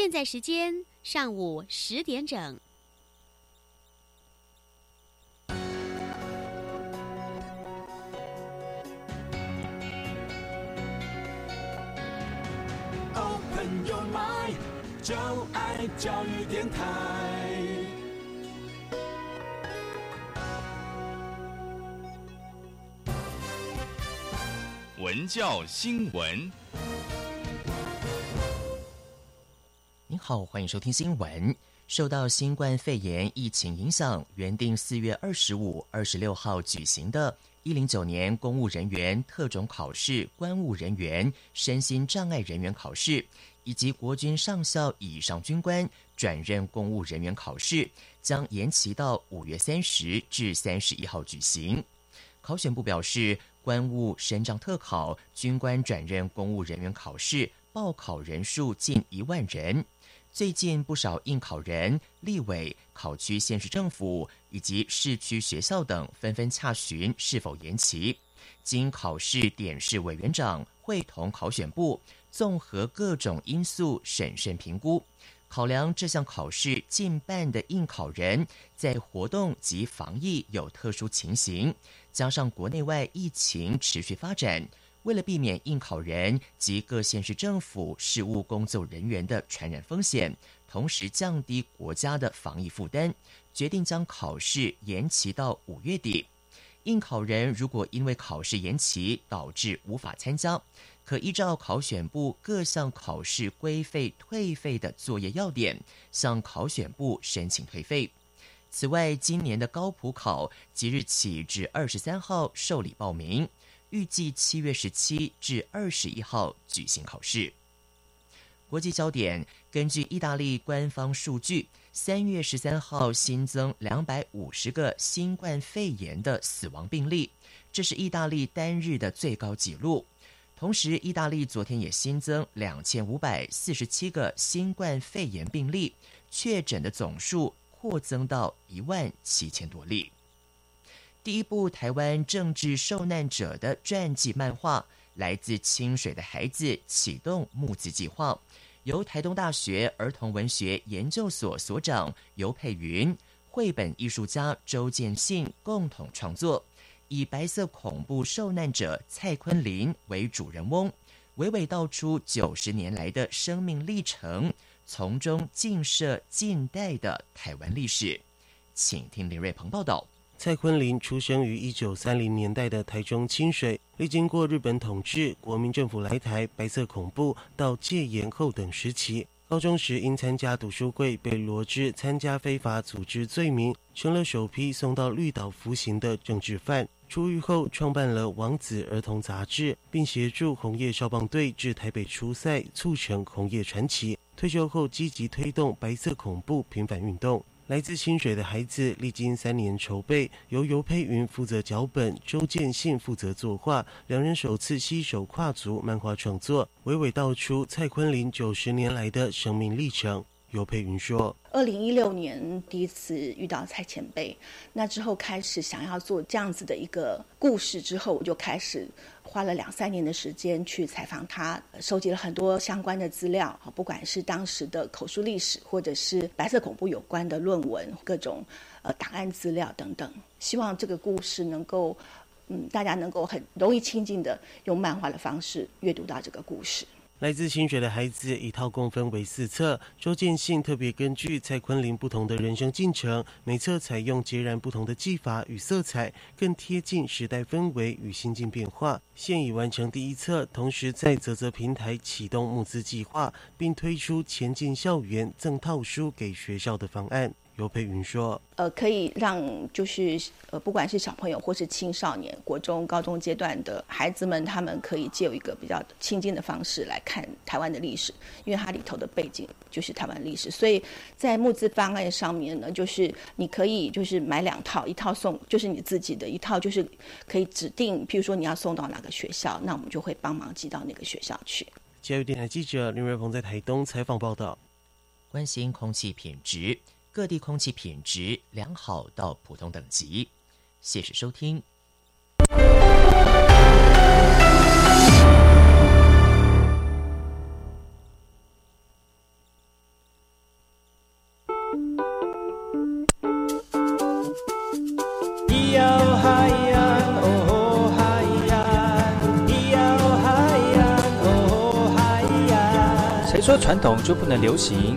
现在时间上午十点整。Open your mind，就爱教育电台。文教新闻，好，欢迎收听新闻。受到新冠肺炎疫情影响，原定四月二十五、二十六号举行的“一零九年公务人员特种考试”、“官务人员身心障碍人员考试”以及国军上校以上军官转任公务人员考试，将延期到五月三十至三十一号举行。考选部表示，官务升降特考、军官转任公务人员考试报考人数近一万人。最近不少应考人、立委、考区县市政府以及市区学校等纷纷洽询是否延期。经考试点试委员长会同考选部综合各种因素审慎评估，考量这项考试近半的应考人在活动及防疫有特殊情形，加上国内外疫情持续发展。为了避免应考人及各县市政府事务工作人员的传染风险，同时降低国家的防疫负担，决定将考试延期到五月底。应考人如果因为考试延期导致无法参加，可依照考选部各项考试规费退费的作业要点，向考选部申请退费。此外，今年的高普考即日起至二十三号受理报名。预计七月十七至二十一号举行考试。国际焦点：根据意大利官方数据，三月十三号新增两百五十个新冠肺炎的死亡病例，这是意大利单日的最高纪录。同时，意大利昨天也新增两千五百四十七个新冠肺炎病例，确诊的总数扩增到一万七千多例。第一部台湾政治受难者的传记漫画《来自清水的孩子》启动募资计划，由台东大学儿童文学研究所所长尤佩云、绘本艺术家周建信共同创作，以白色恐怖受难者蔡坤林为主人翁，娓娓道出九十年来的生命历程，从中映射近代的台湾历史。请听林瑞鹏报道。蔡坤林出生于一九三零年代的台中清水，历经过日本统治、国民政府来台、白色恐怖到戒严后等时期。高中时因参加读书会被罗织参加非法组织罪名，成了首批送到绿岛服刑的政治犯。出狱后创办了王子儿童杂志，并协助红叶少棒队至台北出赛，促成红叶传奇。退休后积极推动白色恐怖平反运动。来自清水的孩子历经三年筹备，由尤佩云负责脚本，周建信负责作画，两人首次携手跨足漫画创作，娓娓道出蔡坤林九十年来的生命历程。尤佩云说：“二零一六年第一次遇到蔡前辈，那之后开始想要做这样子的一个故事，之后我就开始花了两三年的时间去采访他，收集了很多相关的资料，不管是当时的口述历史，或者是白色恐怖有关的论文，各种呃档案资料等等，希望这个故事能够，嗯，大家能够很容易亲近的用漫画的方式阅读到这个故事。”来自清水的孩子一套共分为四册，周建信特别根据蔡坤林不同的人生进程，每册采用截然不同的技法与色彩，更贴近时代氛围与心境变化。现已完成第一册，同时在泽泽平台启动募资计划，并推出前进校园赠套书给学校的方案。尤佩云说：“呃，可以让就是呃，不管是小朋友或是青少年、国中、高中阶段的孩子们，他们可以借有一个比较亲近的方式来看台湾的历史，因为它里头的背景就是台湾历史。所以在募资方案上面呢，就是你可以就是买两套，一套送就是你自己的一套，就是可以指定，譬如说你要送到哪个学校，那我们就会帮忙寄到那个学校去。”教育电台记者林瑞鹏在台东采访报道，关心空气品质。各地空气品质良好到普通等级。谢谢收听。谁说传统就不能流行？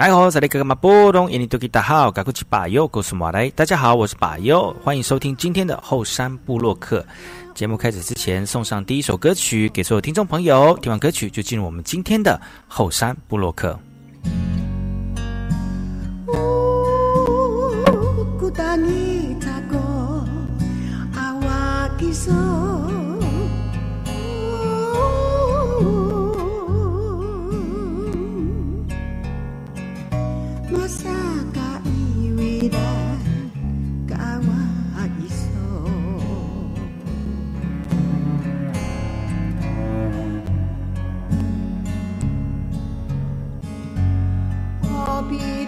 来好，这里哥哥马波东，印尼多吉大号，嘎古奇巴尤，古苏马来。大家好，我是巴尤，欢迎收听今天的后山部落客。节目开始之前，送上第一首歌曲给所有听众朋友。听完歌曲，就进入我们今天的后山部落客。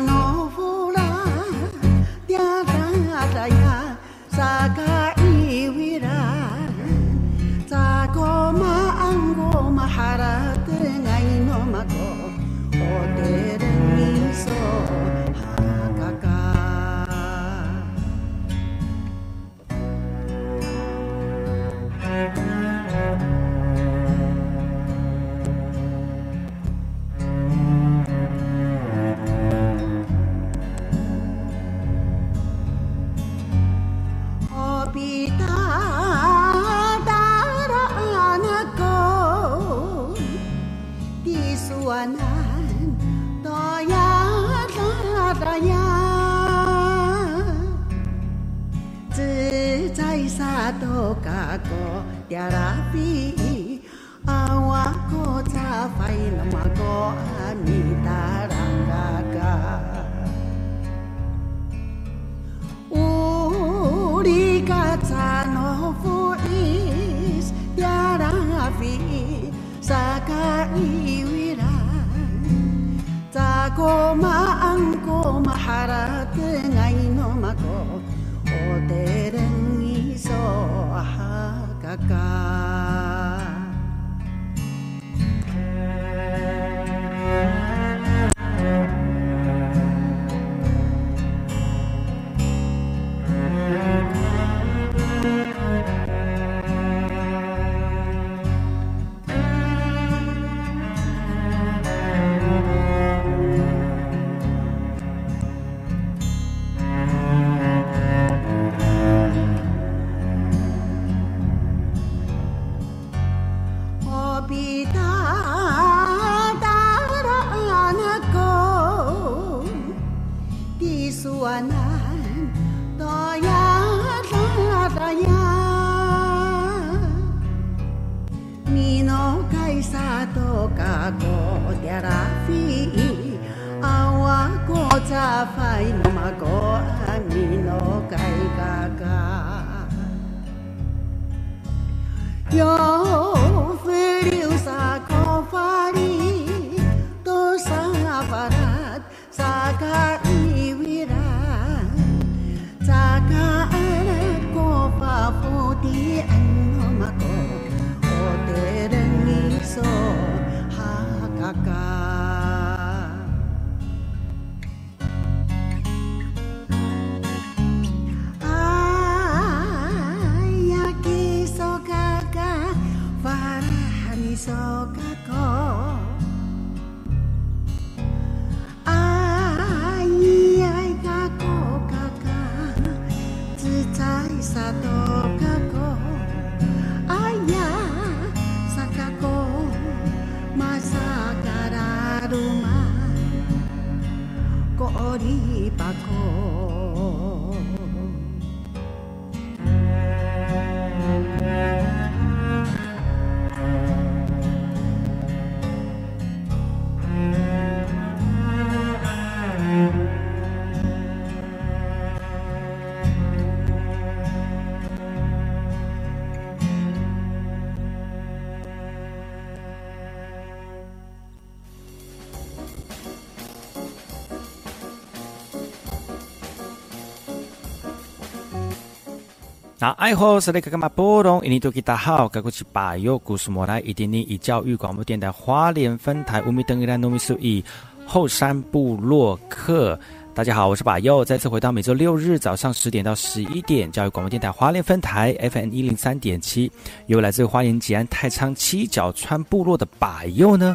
Nofura, biar dah ada ya, zakat. Yeah. 那爱好是那个干嘛波动？印尼多吉大好，该过去把右故事莫来，一点零以教育广播电台花莲分台五米等一兰农民数以后山部落客。大家好，我是把右，再次回到每周六日早上十点到十一点，教育广播电台花莲分台 FM 一零三点七，由来自花莲吉安太仓七角川部落的把右呢。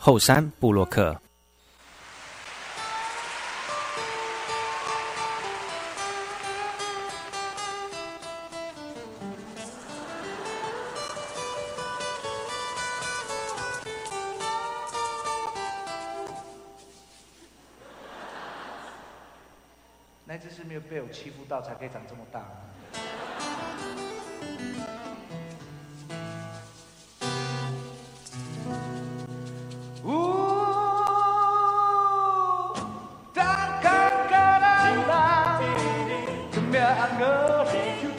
后山布洛克。那只是没有被我欺负到，才可以长这么大。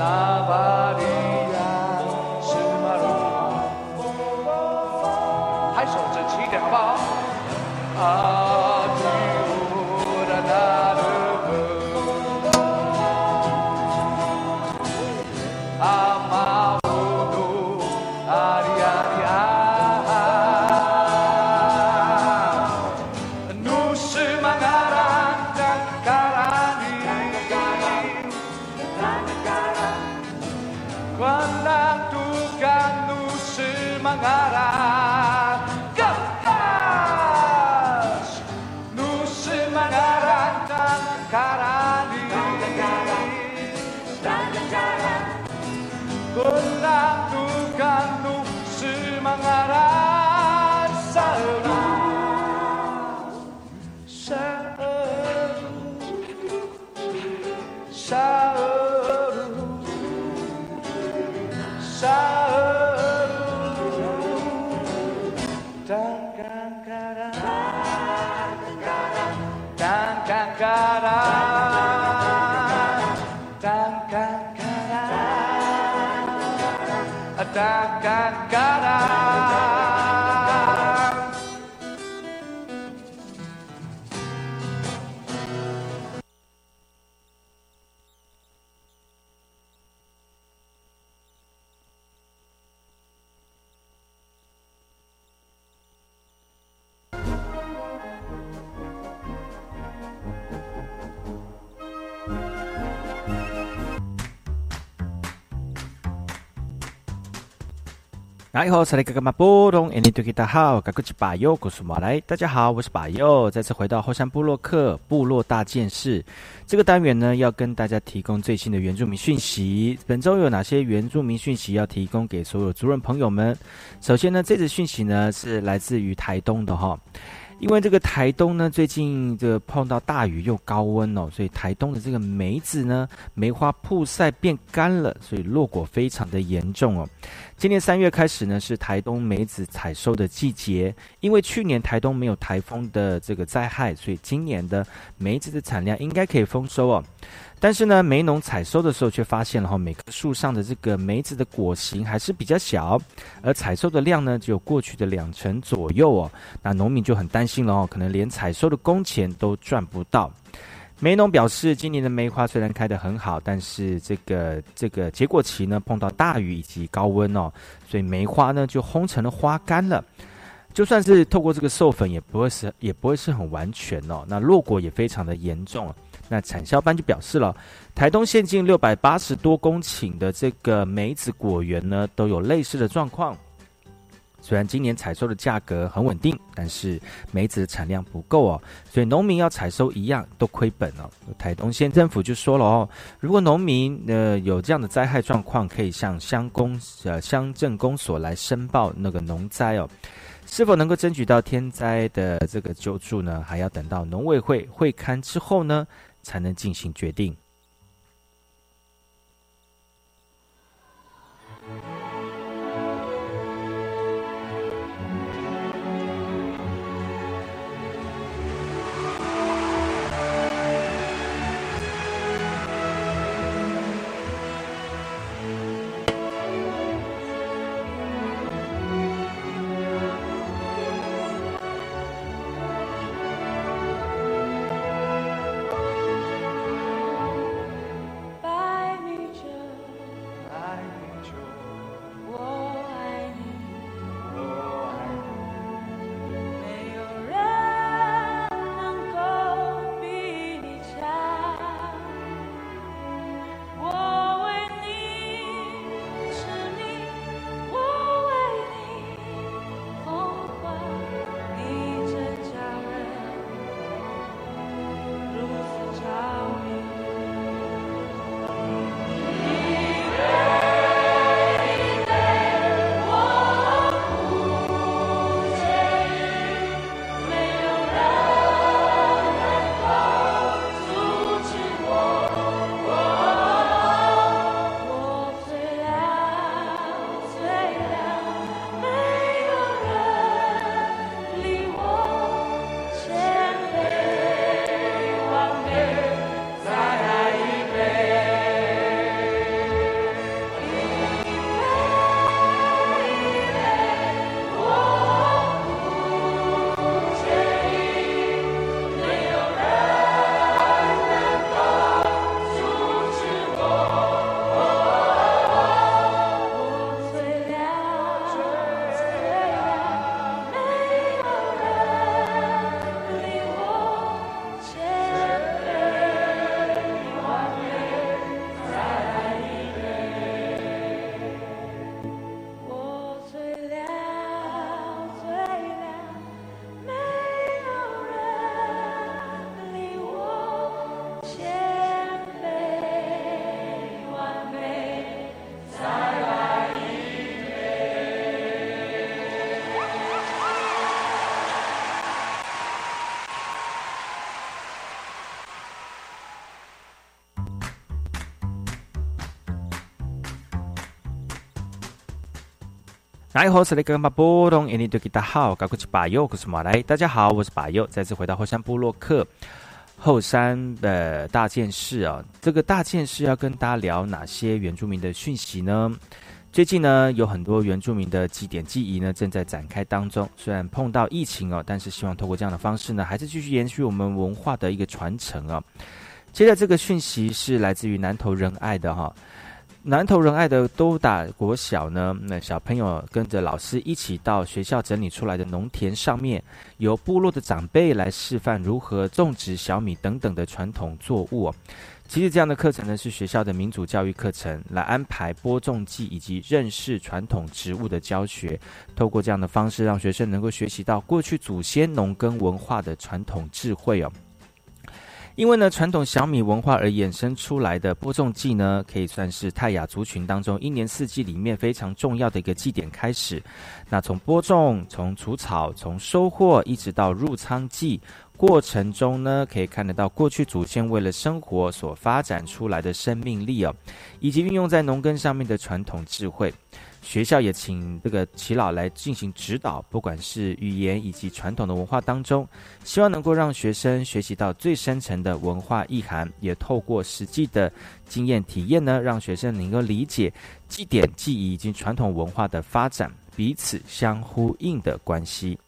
वा 来好，来个个嘛波动，印尼对大家好，赶过去把右，古苏马来，大家好，我是把右，再次回到后山部落克部落大件事这个单元呢，要跟大家提供最新的原住民讯息。本周有哪些原住民讯息要提供给所有族人朋友们？首先呢，这次讯息呢是来自于台东的哈。因为这个台东呢，最近这碰到大雨又高温哦，所以台东的这个梅子呢，梅花曝晒变干了，所以落果非常的严重哦。今年三月开始呢，是台东梅子采收的季节。因为去年台东没有台风的这个灾害，所以今年的梅子的产量应该可以丰收哦。但是呢，梅农采收的时候却发现了哈，每棵树上的这个梅子的果形还是比较小，而采收的量呢只有过去的两成左右哦。那农民就很担心了哦，可能连采收的工钱都赚不到。梅农表示，今年的梅花虽然开得很好，但是这个这个结果期呢碰到大雨以及高温哦，所以梅花呢就烘成了花干了。就算是透过这个授粉，也不会是也不会是很完全哦。那落果也非常的严重。那产销班就表示了，台东县近六百八十多公顷的这个梅子果园呢，都有类似的状况。虽然今年采收的价格很稳定，但是梅子的产量不够哦，所以农民要采收一样都亏本哦。台东县政府就说了哦，如果农民呃有这样的灾害状况，可以向乡公呃乡镇公所来申报那个农灾哦。是否能够争取到天灾的这个救助呢？还要等到农委会会勘之后呢？才能进行决定。来，好，是那个马波东，印尼对吉大好，高国是巴友，我是马来，大家好，我是巴友，再次回到后山部落克后山的大件事啊，这个大件事要跟大家聊哪些原住民的讯息呢？最近呢，有很多原住民的祭典祭仪呢正在展开当中，虽然碰到疫情哦，但是希望透过这样的方式呢，还是继续延续我们文化的一个传承啊。接着这个讯息是来自于南投仁爱的哈。南投仁爱的都打国小呢，那小朋友跟着老师一起到学校整理出来的农田上面，由部落的长辈来示范如何种植小米等等的传统作物。其实这样的课程呢，是学校的民主教育课程，来安排播种季以及认识传统植物的教学。透过这样的方式，让学生能够学习到过去祖先农耕文化的传统智慧哦。因为呢，传统小米文化而衍生出来的播种季呢，可以算是泰雅族群当中一年四季里面非常重要的一个祭典开始。那从播种、从除草、从收获，一直到入仓季过程中呢，可以看得到过去祖先为了生活所发展出来的生命力哦，以及运用在农耕上面的传统智慧。学校也请这个齐老来进行指导，不管是语言以及传统的文化当中，希望能够让学生学习到最深层的文化意涵，也透过实际的经验体验呢，让学生能够理解祭典、祭仪以及传统文化的发展彼此相呼应的关系。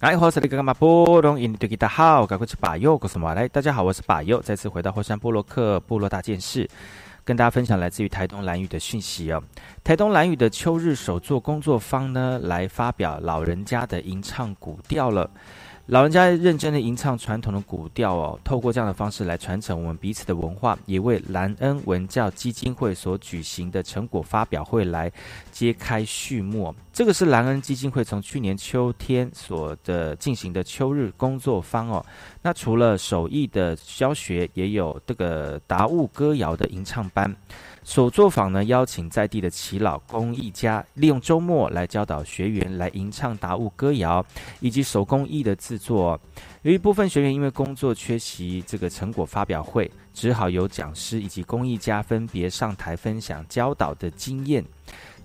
哎，我是那个干嘛波隆印度吉达好，赶快去把右，告诉马来，大家好，我是把右，再次回到火山波洛克部落大件事，跟大家分享来自于台东蓝屿的讯息哦。台东蓝屿的秋日首座工作坊呢，来发表老人家的吟唱古调了。老人家认真的吟唱传统的古调哦，透过这样的方式来传承我们彼此的文化，也为兰恩文教基金会所举行的成果发表会来揭开序幕。这个是兰恩基金会从去年秋天所的进行的秋日工作坊哦。那除了手艺的教学，也有这个达悟歌谣的吟唱班。首作坊呢，邀请在地的耆老工艺家，利用周末来教导学员来吟唱达悟歌谣，以及手工艺的制作。有一部分学员因为工作缺席这个成果发表会，只好由讲师以及工艺家分别上台分享教导的经验。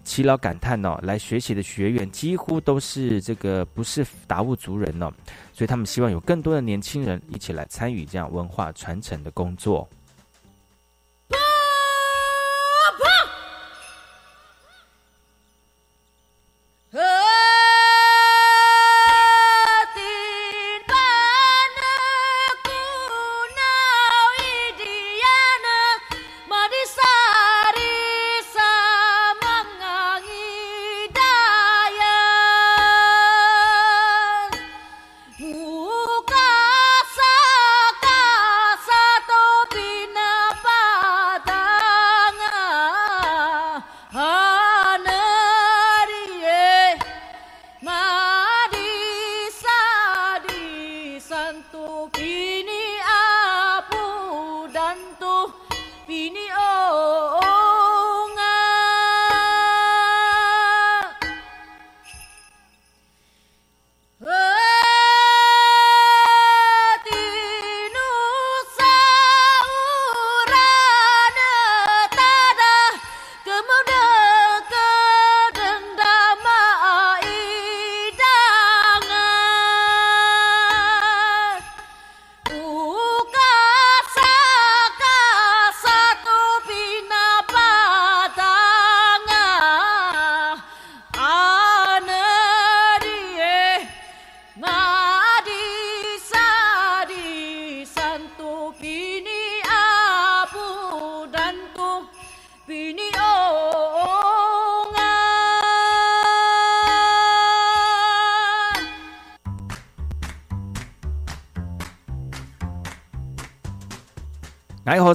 耆老感叹哦，来学习的学员几乎都是这个不是达悟族人哦，所以他们希望有更多的年轻人一起来参与这样文化传承的工作。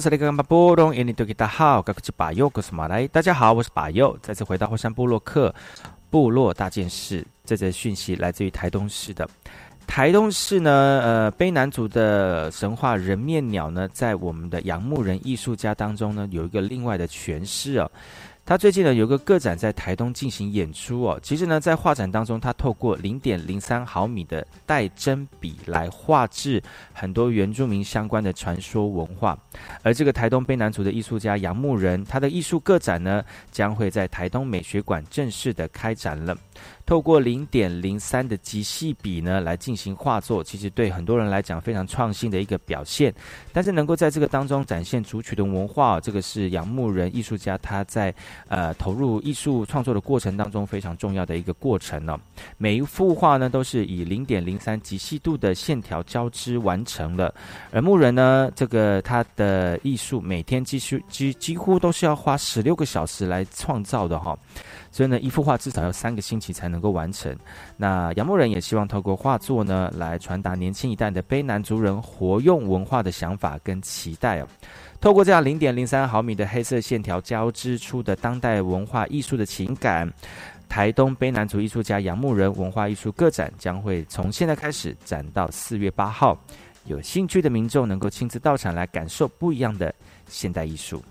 来，好，这里跟巴波隆，印尼多吉大好，我是巴佑，我是马来。大家好，我是巴佑，再次回到火山部落克部落大件事。这则讯息来自于台东市的。台东市呢，呃，卑南族的神话人面鸟呢，在我们的杨牧人艺术家当中呢，有一个另外的诠释哦。他最近呢有个个展在台东进行演出哦。其实呢，在画展当中，他透过零点零三毫米的带针笔来画制很多原住民相关的传说文化。而这个台东卑南族的艺术家杨牧仁，他的艺术个展呢，将会在台东美学馆正式的开展了。透过零点零三的极细笔呢来进行画作，其实对很多人来讲非常创新的一个表现。但是能够在这个当中展现族群的文化，这个是杨牧人艺术家他在呃投入艺术创作的过程当中非常重要的一个过程呢。每一幅画呢都是以零点零三极细度的线条交织完成了。而牧人呢，这个他的艺术每天几乎几几乎都是要花十六个小时来创造的哈。所以呢，一幅画至少要三个星期才能够完成。那杨牧人也希望透过画作呢，来传达年轻一代的卑南族人活用文化的想法跟期待哦。透过这样零点零三毫米的黑色线条交织出的当代文化艺术的情感，台东卑南族艺术家杨牧人文化艺术个展将会从现在开始展到四月八号。有兴趣的民众能够亲自到场来感受不一样的现代艺术。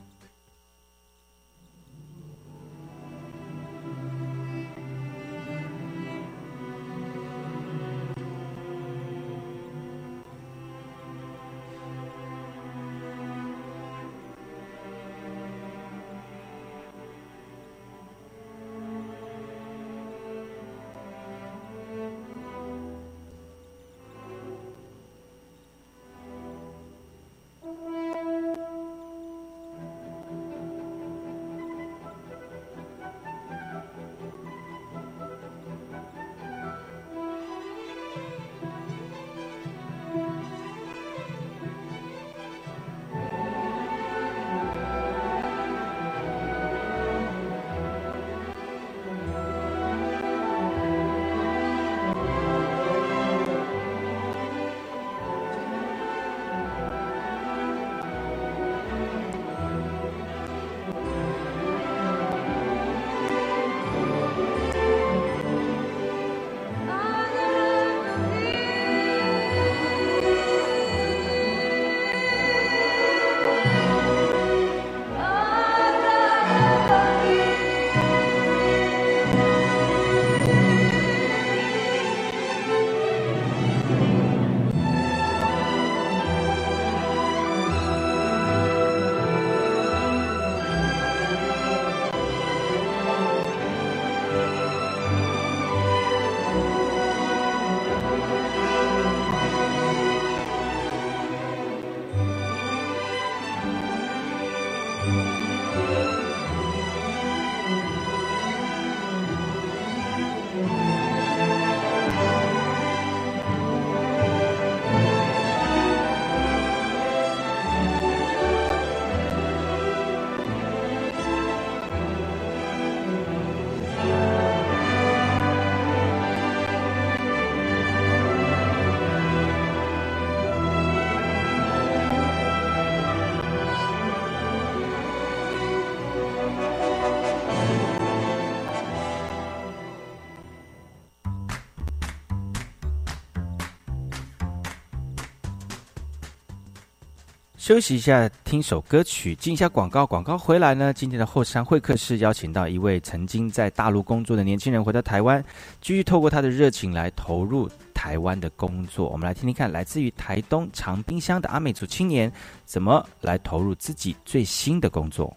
休息一下，听首歌曲，进一下广告。广告回来呢？今天的后山会客室邀请到一位曾经在大陆工作的年轻人，回到台湾，继续透过他的热情来投入台湾的工作。我们来听听看，来自于台东长滨乡的阿美族青年，怎么来投入自己最新的工作。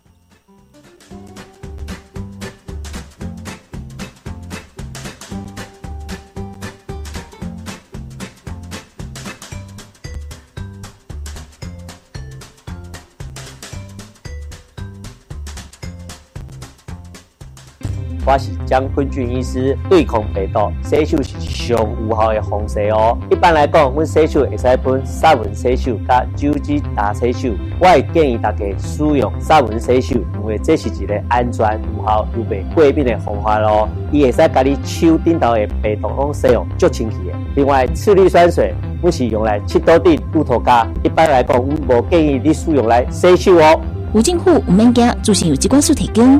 我是江坤俊医师，对抗病毒，洗手是上有效的方式哦。一般来讲，阮洗手会使喷杀蚊洗手甲酒精打洗手。我会建议大家使用杀蚊洗手，因为这是一个安全、有效又袂过敏的方法咯。伊会使甲你手顶头的病毒拢洗用足清气的。另外，次氯酸水。不是用来切刀顶鹿头家。一般来讲，我无建议你使用来洗手哦。无政府唔免惊，助行有机关署提供。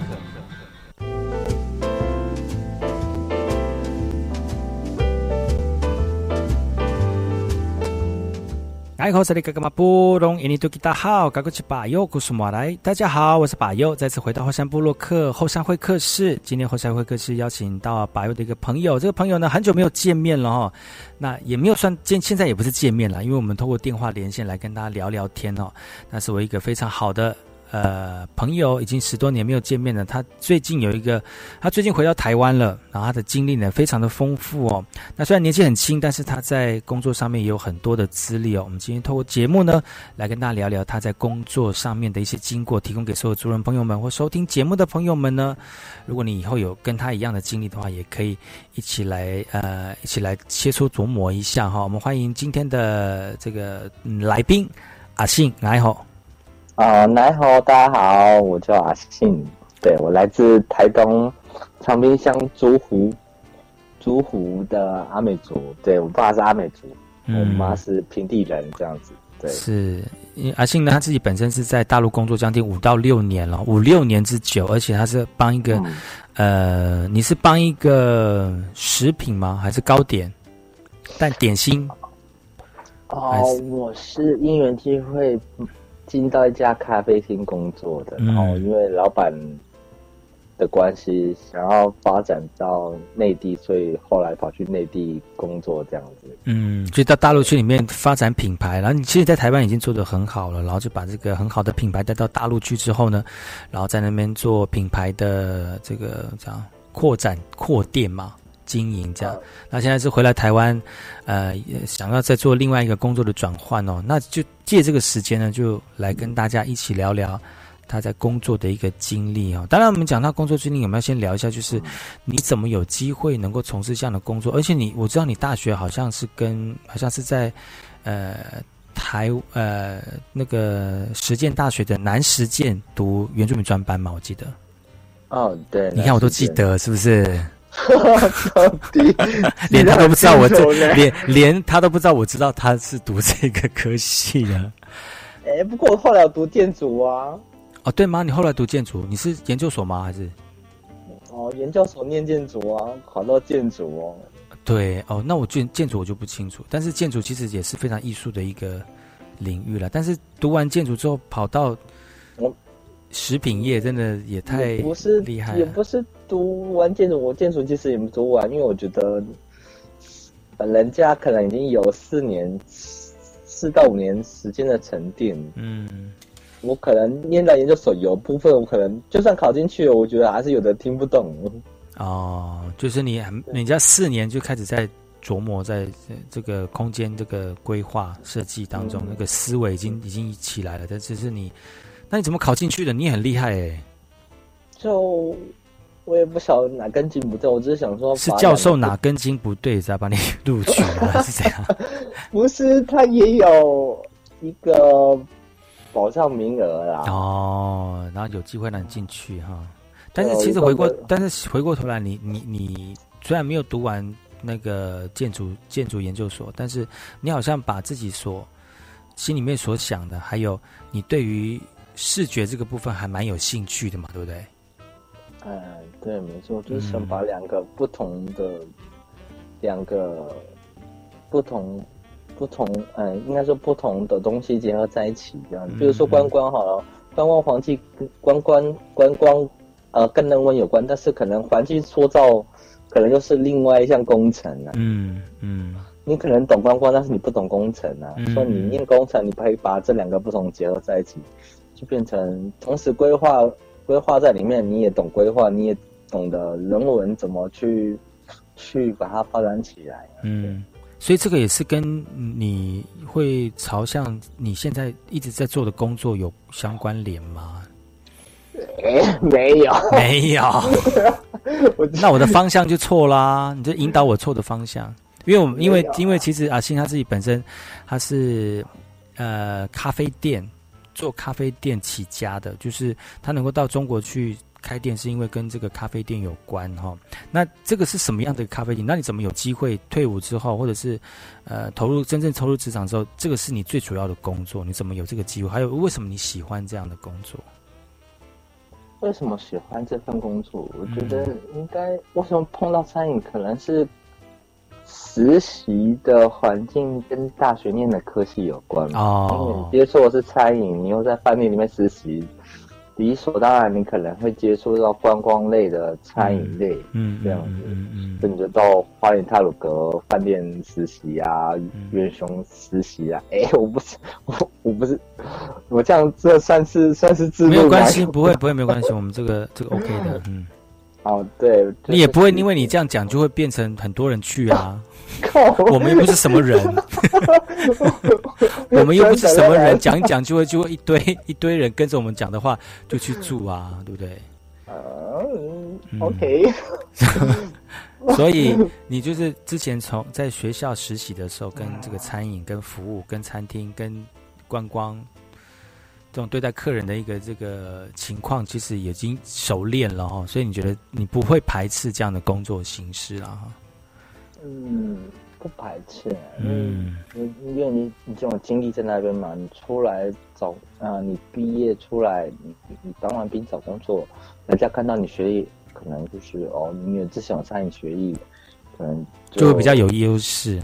哎，好，这里哥哥嘛布隆印尼多吉大好，赶快去把右故事马来。大家好，我是把右，再次回到后山部落克后山会客室。今天后山会客室邀请到把右的一个朋友，这个朋友呢很久没有见面了哈，那也没有算见，现在也不是见面了，因为我们通过电话连线来跟大家聊聊天哦。那是我一个非常好的。呃，朋友已经十多年没有见面了。他最近有一个，他最近回到台湾了，然后他的经历呢非常的丰富哦。那虽然年纪很轻，但是他在工作上面也有很多的资历哦。我们今天透过节目呢，来跟大家聊聊他在工作上面的一些经过，提供给所有族人朋友们或收听节目的朋友们呢。如果你以后有跟他一样的经历的话，也可以一起来呃，一起来切磋琢磨一下哈。我们欢迎今天的这个来宾阿信来好。啊，来好，大家好，我叫阿信，对我来自台东长滨乡竹湖，竹湖的阿美族，对我爸是阿美族，我妈是平地人，这样子，对，是，因为阿信呢，他自己本身是在大陆工作将近五到六年了，五六年之久，而且他是帮一个，呃，你是帮一个食品吗？还是糕点？但点心？哦，我是因缘机会。进到一家咖啡厅工作的，然后因为老板的关系，想要发展到内地，所以后来跑去内地工作这样子。嗯，就到大陆去里面发展品牌，然后你其实，在台湾已经做的很好了，然后就把这个很好的品牌带到大陆去之后呢，然后在那边做品牌的这个这样扩展扩店嘛。经营这样，那现在是回来台湾，呃，想要再做另外一个工作的转换哦，那就借这个时间呢，就来跟大家一起聊聊他在工作的一个经历哦。当然，我们讲到工作经历，我们要先聊一下，就是你怎么有机会能够从事这样的工作？而且你，我知道你大学好像是跟，好像是在呃台呃那个实践大学的南实践读原住民专班嘛？我记得。哦，对，你看我都记得，是不是？连他都不知道我这连连他都不知道我知道他是读这个科系的。哎，不过我后来读建筑啊。哦，对吗？你后来读建筑，你是研究所吗？还是？哦，研究所念建筑啊，考到建筑哦。对哦，那我建建筑我就不清楚，但是建筑其实也是非常艺术的一个领域了。但是读完建筑之后，跑到食品业，真的也太不是厉害，也不是。读完建筑，我建筑其实也没读完，因为我觉得，人家可能已经有四年、四到五年时间的沉淀。嗯，我可能念到研究所有部分，我可能就算考进去了，我觉得还是有的听不懂。哦，就是你，人家四年就开始在琢磨，在这个空间这个规划设计当中，那个思维已经已经起来了。但只是你，那你怎么考进去的？你也很厉害哎。就。我也不晓得哪根筋不对，我只是想说，是教授哪根筋不对才把你录取了，是这样？不是，他也有一个保障名额啦。哦，然后有机会让你进去哈。但是其实回过，但是回过头来，你你你虽然没有读完那个建筑建筑研究所，但是你好像把自己所心里面所想的，还有你对于视觉这个部分还蛮有兴趣的嘛，对不对？嗯，对，没错，就是想把两个不同的两个不同不同，嗯，应该说不同的东西结合在一起，这样。比如说观光好了，观光环境跟观光观光。呃，跟人文有关，但是可能环境塑造，可能又是另外一项工程啊。嗯嗯，你可能懂观光，但是你不懂工程啊。说你念工程，你可以把这两个不同结合在一起，就变成同时规划规划在里面，你也懂规划，你也懂得人文怎么去去把它发展起来。嗯，所以这个也是跟你会朝向你现在一直在做的工作有相关联吗？没有，没有。那我的方向就错啦，你就引导我错的方向。因为我们因为因为其实阿信他自己本身他是呃咖啡店做咖啡店起家的，就是他能够到中国去开店，是因为跟这个咖啡店有关哈。那这个是什么样的咖啡店？那你怎么有机会退伍之后，或者是呃投入真正投入职场之后，这个是你最主要的工作？你怎么有这个机会？还有为什么你喜欢这样的工作？为什么喜欢这份工作？我觉得应该为什么碰到餐饮，可能是实习的环境跟大学念的科系有关哦。你接触的是餐饮，你又在饭店里面实习。理所当然，你可能会接触到观光类的餐饮类，嗯，这样子，嗯嗯，所以你就到花莲泰鲁阁饭店实习啊，元雄实习啊。哎，我不是，我 我不是，我这样这算是算是自没有关系，不会不会没有关系，我们这个这个 OK 的，嗯。哦，对，你也不会因为你这样讲就会变成很多人去啊。我们又不是什么人，我们又不是什么人，讲一讲就会就会一堆一堆人跟着我们讲的话就去住啊，对不对？嗯，OK。所以你就是之前从在学校实习的时候，跟这个餐饮、跟服务、跟餐厅、跟观光这种对待客人的一个这个情况，其实已经熟练了哈。所以你觉得你不会排斥这样的工作形式了哈？嗯，不排斥，嗯，因因为你你这种经历在那边嘛，你出来找啊，你毕业出来，你你当完兵找工作，人家看到你学历，可能就是哦，你有之前有餐饮学历，可能就会比较有优势。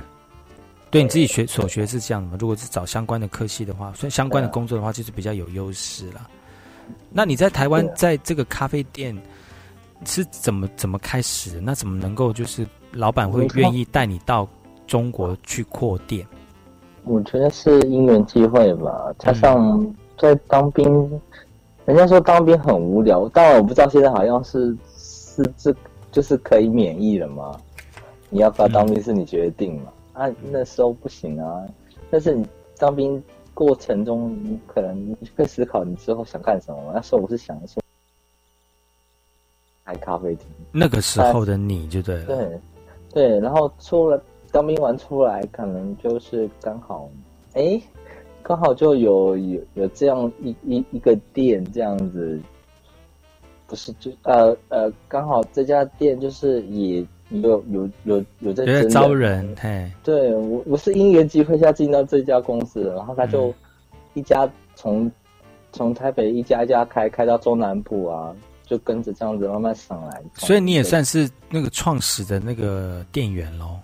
对你自己学所学是这样的嘛？如果是找相关的科系的话，所以相关的工作的话，就是比较有优势了。那你在台湾在这个咖啡店是怎么怎么开始的？那怎么能够就是？老板会愿意带你到中国去扩店？我觉得是因缘际会吧，加上在当兵，人家说当兵很无聊，但我不知道现在好像是是这就是可以免疫了吗？你要不要当兵是你决定嘛？啊，那时候不行啊。但是你当兵过程中，你可能会思考你之后想干什么。那时候我是想说开咖啡厅。那个时候的你就对了。对。对，然后出了当兵完出来，可能就是刚好，哎，刚好就有有有这样一一一个店这样子，不是就呃呃，刚好这家店就是也有有有有在招人，嘿，对我我是因缘机会下进到这家公司，然后他就一家从从台北一家一家开开到中南部啊。就跟着这样子慢慢上来，所以你也算是那个创始的那个店员喽。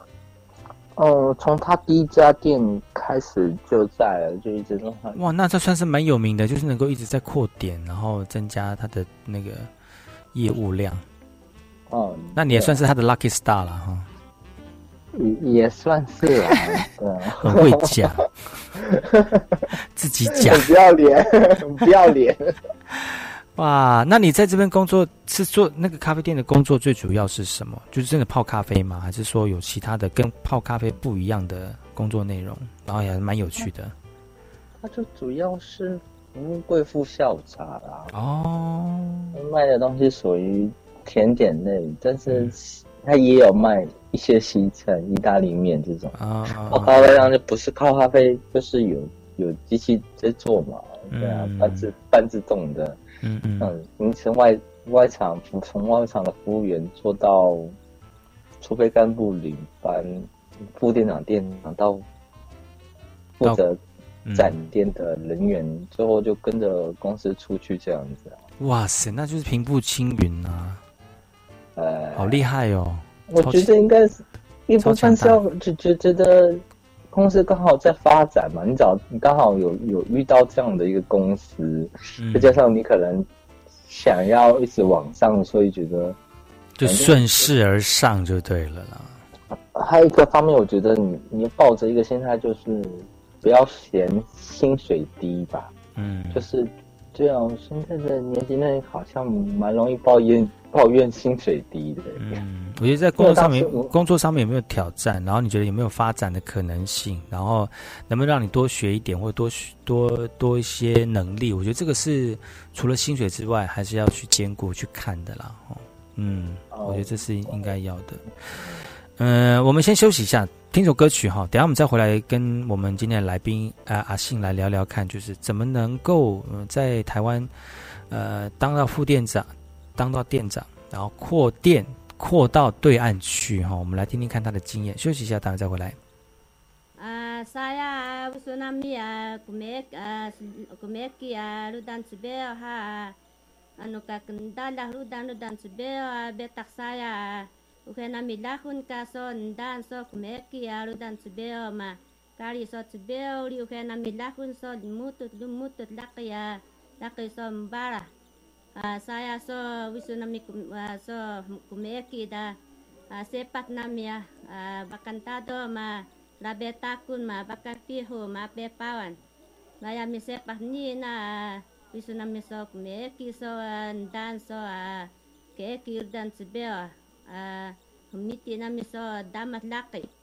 哦，从他第一家店开始就在了，就一直都很哇，那这算是蛮有名的，就是能够一直在扩点，然后增加他的那个业务量。哦，那你也算是他的 lucky star 了哈。也也算是啊，很会讲，自己讲，不要脸，不要脸。哇，那你在这边工作是做那个咖啡店的工作，最主要是什么？就是真的泡咖啡吗？还是说有其他的跟泡咖啡不一样的工作内容？然后也蛮有趣的。它就主要是服务贵妇下午茶啦。哦，卖的东西属于甜点类，但是它也有卖一些西餐、意大利面这种。啊，泡咖啡上就不是靠咖啡，就是有有机器在做嘛，对啊，半自半自动的。嗯嗯嗯，您从外外场从外场的服务员做到储备干部、领班、副店长、店长到负责展店的人员，最后就跟着公司出去这样子。哇塞，那就是平步青云啊！呃，好厉害哦！我觉得应该是一部分是要就觉觉得公司刚好在发展嘛，你找你刚好有有遇到这样的一个公司，再加上你可能想要一直往上，所以觉得就顺势而上就对了啦。还有一个方面，我觉得你你抱着一个心态，就是不要嫌薪水低吧。嗯，就是这样。现在的年轻人好像蛮容易抱怨抱怨薪水低的。嗯，我觉得在工作上面，工作上面有没有挑战？然后你觉得有没有发展的可能性？然后能不能让你多学一点，或者多多多一些能力？我觉得这个是除了薪水之外，还是要去兼顾去看的啦。哦，嗯，我觉得这是应该要的。嗯，我们先休息一下，听首歌曲哈。等下我们再回来跟我们今天的来宾啊阿信来聊聊看，就是怎么能够在台湾呃当到副店长，当到店长，然后扩店扩到对岸去哈。我们来听听看他的经验。休息一下，待会再回来。，saya usunami ah kumek kumeki ah ludan sibeo ha anu kakendalah ludan ludan sibeo ah betak saya ukena milahun ka so ndan so kumeki ah ludan sibeo ma kali so sibeo li ukena milahun so lumutut lumutut laki ah laki so mbara ah saya so usunami uh, so kumeki da uh, sepat nami ah uh, bakantado ma labe takun ma bakar pihu ma pe pawan maya mi sepak ni na visu na mi so me ki so dan so a ke ki dan sibeo Ah, saya so wisunami ah, so kumekida ah, sepat namia bakantado ma labetakun ma bakapiho ma bepawan ngaya mi sepat ni na wisunami so kumeki so dan so kekirdan sibeo humiti nami so damat laki.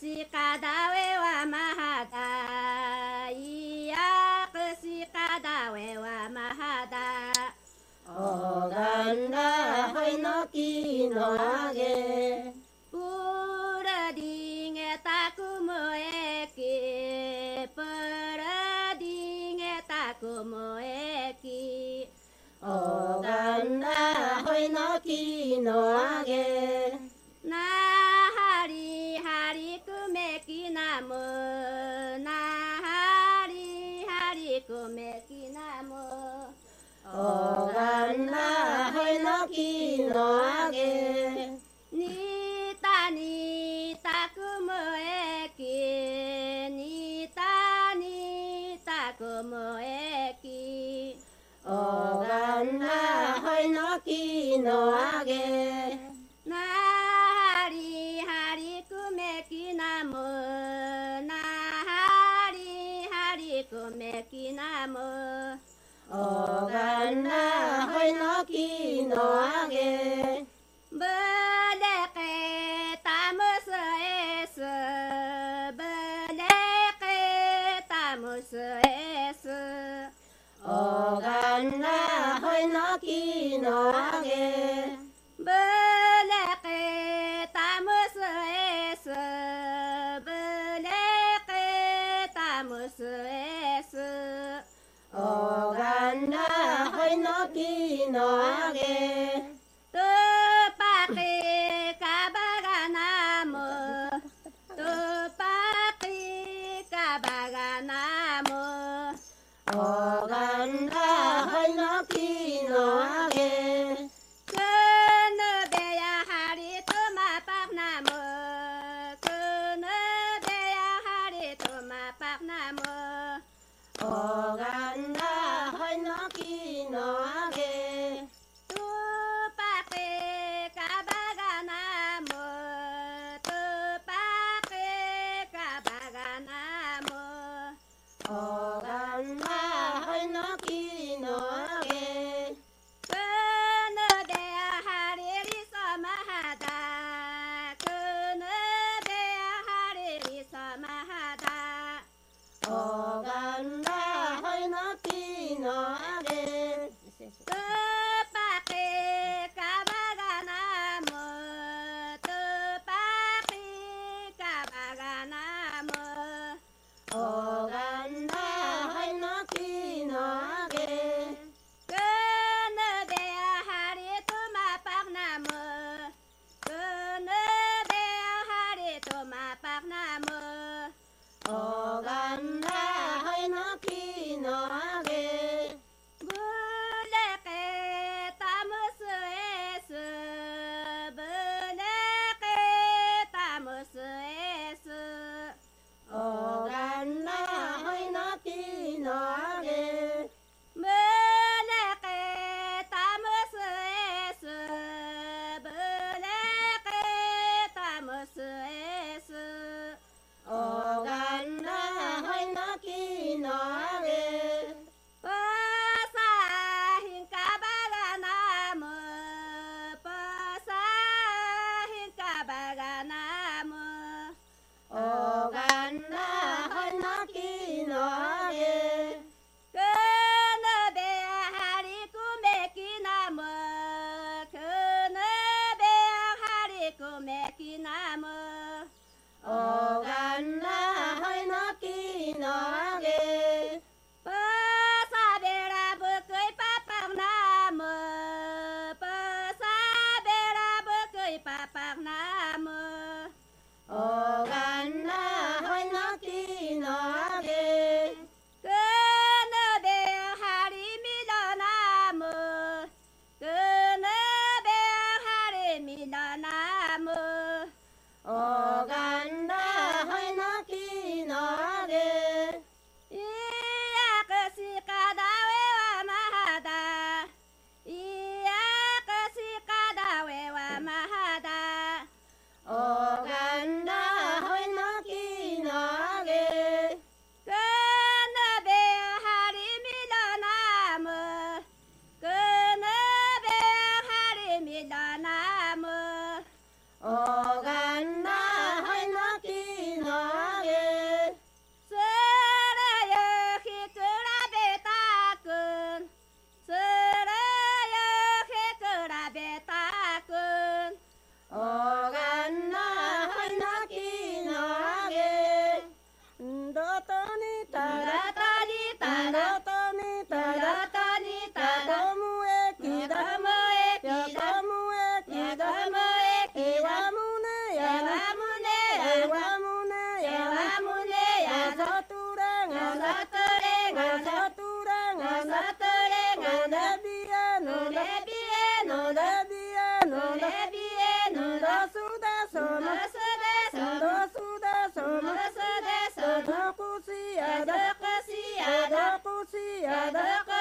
Sika dawe wa maha قصي هذا قصي هذا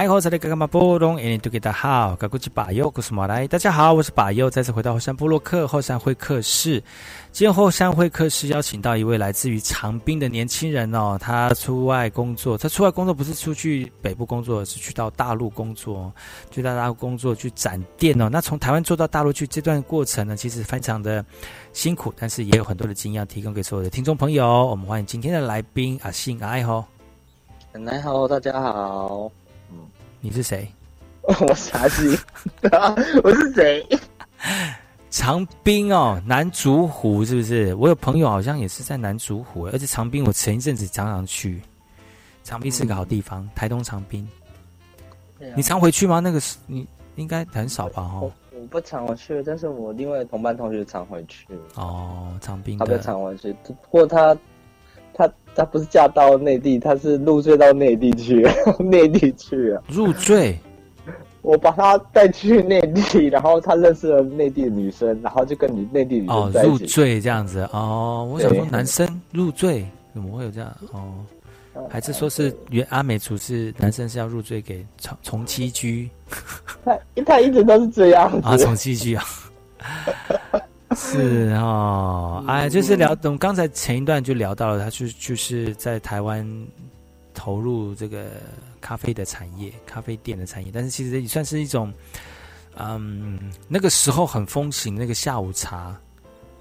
哎，好，这里干嘛波隆，印尼都给大家好，我是巴友，我是马来。大家好，我是巴友，再次回到后山部落克后山会客室。今天后山会客室邀请到一位来自于长滨的年轻人哦，他出外工作，他出外工作不是出去北部工作，是去到大陆工作，去到大陆工作去展店哦。那从台湾做到大陆去，这段过程呢，其实非常的辛苦，但是也有很多的经验提供给所有的听众朋友。我们欢迎今天的来宾阿信阿爱吼，大家好，大家好，你是谁？我是阿信，我是谁？长滨哦，南竹湖是不是？我有朋友好像也是在南竹湖，而且长滨我前一阵子常常去。长滨是个好地方，台东长滨。啊你常回去吗？那个是你应该很少吧？哦，我不常回去，但是我另外同班同学常回去。哦，长滨他比较的常回去，不过他他他不是嫁到内地，他是入赘到内地去，内地去啊。入赘。我把他带去内地，然后他认识了内地的女生，然后就跟你内地女哦生在一起。入赘这样子哦。我想说男生入赘怎么会有这样哦？还是说是原阿美族是男生是要入赘给从从妻居 他他一直都是这样子。啊？从妻居啊？是哦，哎，就是聊，我们刚才前一段就聊到了，他就就是在台湾投入这个咖啡的产业，咖啡店的产业，但是其实也算是一种，嗯，那个时候很风行那个下午茶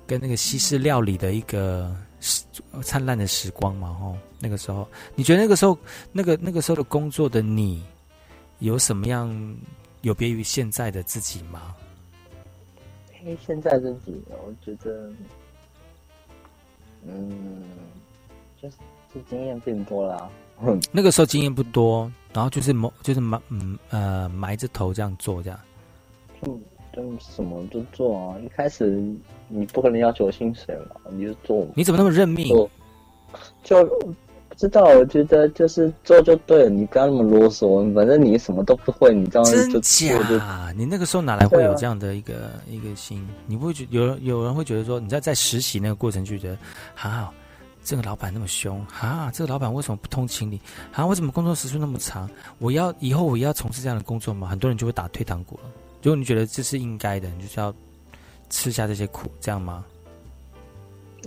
跟那个西式料理的一个时灿烂的时光嘛，哦，那个时候，你觉得那个时候那个那个时候的工作的你有什么样有别于现在的自己吗？嘿，现在自己，我觉得，嗯，就是就经验变多了啊、那个时候经验不多，然后就是埋就是埋嗯呃埋着头这样做这样。就就什么都做啊。一开始你不可能要求薪水嘛，你就做。你怎么那么认命？做就不知道，我觉得就是做就对了，你不要那么啰嗦。反正你什么都不会，你这样就做就假？你那个时候哪来会有这样的一个、一个心？你不会觉有人有人会觉得说你在在实习那个过程就觉得啊，这个老板那么凶啊，这个老板为什么不通情理啊？为什么工作时数那么长？我要以后我也要从事这样的工作吗？很多人就会打退堂鼓了。如果你觉得这是应该的，你就是要吃下这些苦，这样吗？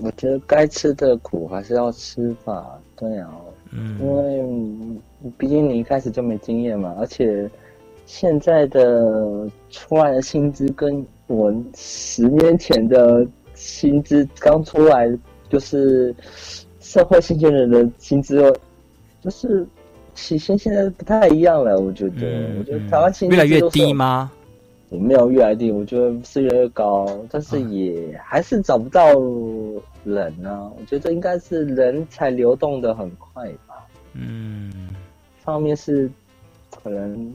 我觉得该吃的苦还是要吃吧，对啊，嗯因为嗯毕竟你一开始就没经验嘛，而且现在的出来的薪资跟我十年前的薪资刚出来，就是社会新鲜人的薪资，就是起薪现在不太一样了。我觉得，我觉得台湾薪资越来越低吗？也没有越来越低，我觉得是越来越高，但是也还是找不到人啊。我觉得应该是人才流动的很快吧。嗯，方面是可能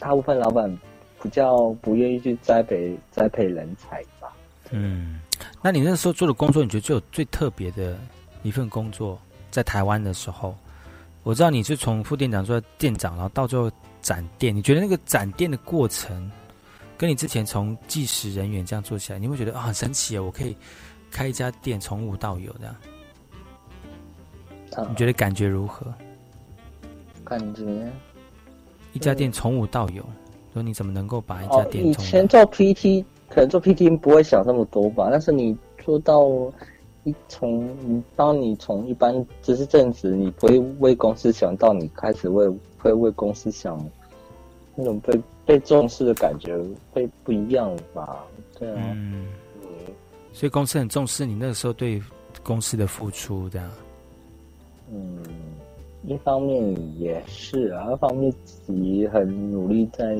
大部分老板比较不愿意去栽培栽培人才吧。嗯，那你那时候做的工作，你觉得最有最特别的一份工作，在台湾的时候，我知道你是从副店长做店长，然后到最后展店，你觉得那个展店的过程？跟你之前从计时人员这样做起来，你会觉得啊很神奇啊！我可以开一家店，从无到有这样。你觉得感觉如何？感觉一家店从无到有，说你怎么能够把一家店？以前做 PT 可能做 PT 不会想那么多吧，但是你做到一从你当你从一般只是正职，你不会为公司想到你开始为会为公司想那种被。被重视的感觉会不一样吧？对啊，嗯，所以公司很重视你那个时候对公司的付出，这样。嗯，一方面也是啊，一方面自己很努力在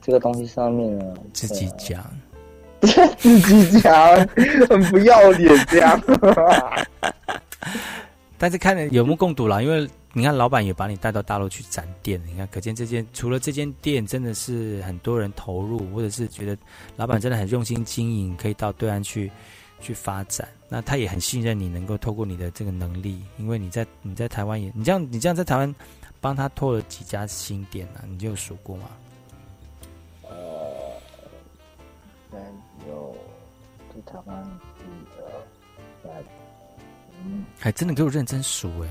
这个东西上面啊。自己讲，自己讲，很不要脸这样。但是看着有目共睹了，因为。你看，老板也把你带到大陆去展店，你看，可见这间除了这间店真的是很多人投入，或者是觉得老板真的很用心经营，可以到对岸去去发展。那他也很信任你，能够透过你的这个能力，因为你在你在台湾也，你这样你这样在台湾帮他拓了几家新店啊？你就数过吗？台湾一二三，嗯，还真的给我认真数哎。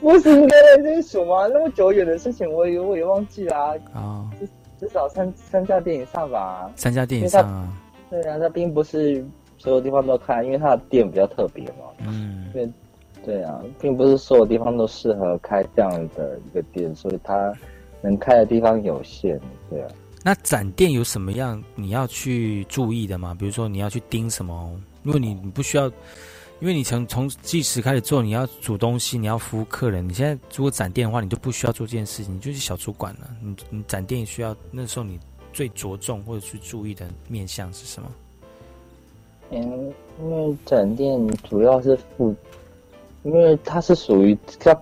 不是应该认真数吗？那么久远的事情，我也我也忘记了啊。至至少三三家店以上吧。三家店以上啊。对啊，它并不是所有地方都开，因为它的店比较特别嘛。嗯。对对啊，并不是所有地方都适合开这样的一个店，所以它能开的地方有限。对啊。那展店有什么样你要去注意的吗？比如说你要去盯什么？如果你你不需要。因为你从从计时开始做，你要煮东西，你要服务客人。你现在如果展店的话，你就不需要做这件事情，你就是小主管了。你你展店需要那时候你最着重或者去注意的面向是什么？嗯，因为展店主要是负，因为它是属于它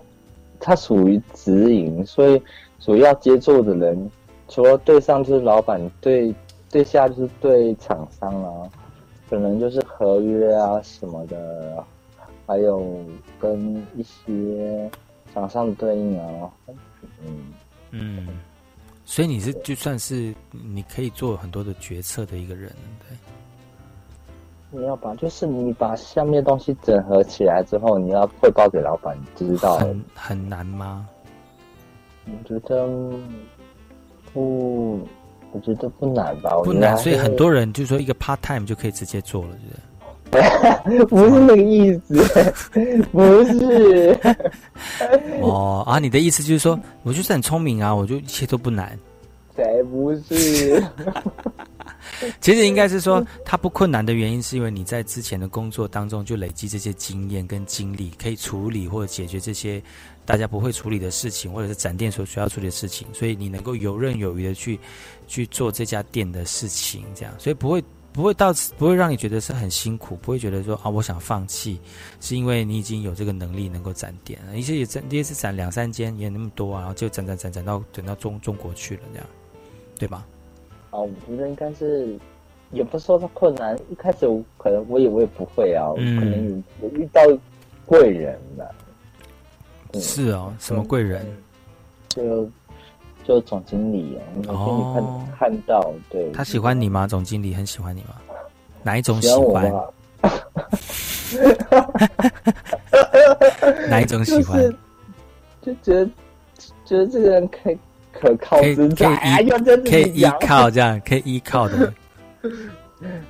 它属于直营，所以主要接触的人除了对上就是老板，对对下就是对厂商啊。可能就是合约啊什么的，还有跟一些厂商的对应啊，嗯嗯，所以你是就算是你可以做很多的决策的一个人，对。你要把就是你把下面东西整合起来之后，你要汇报给老板知道。很很难吗？我觉得不。我觉得不难吧？不难，所以很多人就说一个 part time 就可以直接做了，对不是那个意思，不是。哦啊，你的意思就是说，我就是很聪明啊，我就一切都不难。才不是。其实应该是说，它不困难的原因，是因为你在之前的工作当中就累积这些经验跟经历，可以处理或者解决这些。大家不会处理的事情，或者是展店所需要处理的事情，所以你能够游刃有余的去去做这家店的事情，这样，所以不会不会到不会让你觉得是很辛苦，不会觉得说啊我想放弃，是因为你已经有这个能力能够展店，一些也展第一次攒两三间也那么多啊，然后就展展展展到等到中中国去了，这样，对吧？啊，我觉得应该是也不是说它困难，一开始我可能我也我也不会啊，可能有遇到贵人了。是哦，什么贵人？就就总经理哦，看看到对。他喜欢你吗？总经理很喜欢你吗？哪一种喜欢？哪一种喜欢？就觉得觉得这个人可可靠，可以可以依可以依靠这样，可以依靠的。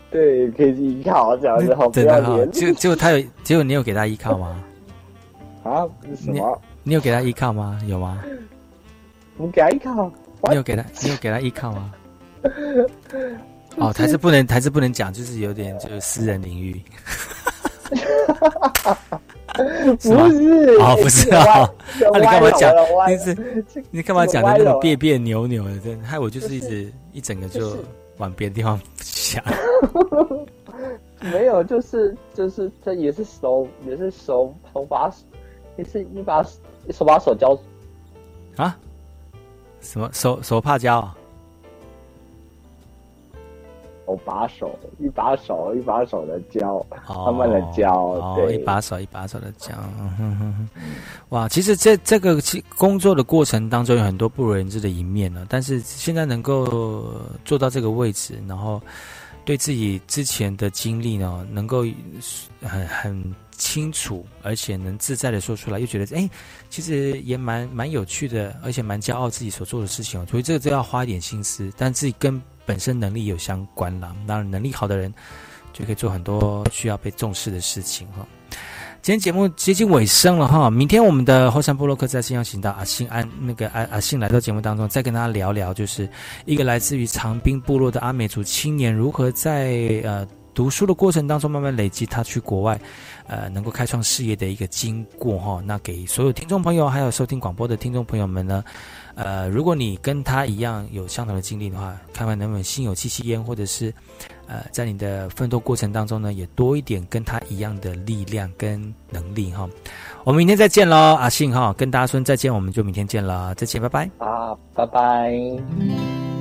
对，可以依靠这样子，好不要脸。就就他有，结果你有给他依靠吗？啊？什么？你有给他依靠吗？有吗？我给他依靠。你有给他？你有给他依靠吗？哦，还是不能，还是不能讲，就是有点就是私人领域。不是哦，不是啊，那你干嘛讲？你是你干嘛讲的那种别别扭扭的？真害我就是一直一整个就往别的地方想。没有，就是就是这也是手也是手手把也是一把手把手教啊？什么手手帕胶？手把手，一把手一把手的教，慢慢的教，对，一把手一把手的教。哇，其实这这个工作的过程当中有很多不为人知的一面呢。但是现在能够做到这个位置，然后对自己之前的经历呢，能够很很清楚，而且能自在的说出来，又觉得哎，其实也蛮蛮有趣的，而且蛮骄傲自己所做的事情哦。所以这个都要花一点心思，但自己跟。本身能力有相关啦，当然能力好的人就可以做很多需要被重视的事情哈。今天节目接近尾声了哈，明天我们的后山部落客在信邀请到阿信安那个阿阿信来到节目当中，再跟大家聊聊，就是一个来自于长滨部落的阿美族青年如何在呃读书的过程当中慢慢累积他去国外呃能够开创事业的一个经过哈。那给所有听众朋友还有收听广播的听众朋友们呢。呃，如果你跟他一样有相同的经历的话，看看能不能心有戚戚焉，或者是，呃，在你的奋斗过程当中呢，也多一点跟他一样的力量跟能力哈。我们明天再见喽，阿信哈，跟大家说再见，我们就明天见了，再见，拜拜。啊，拜拜。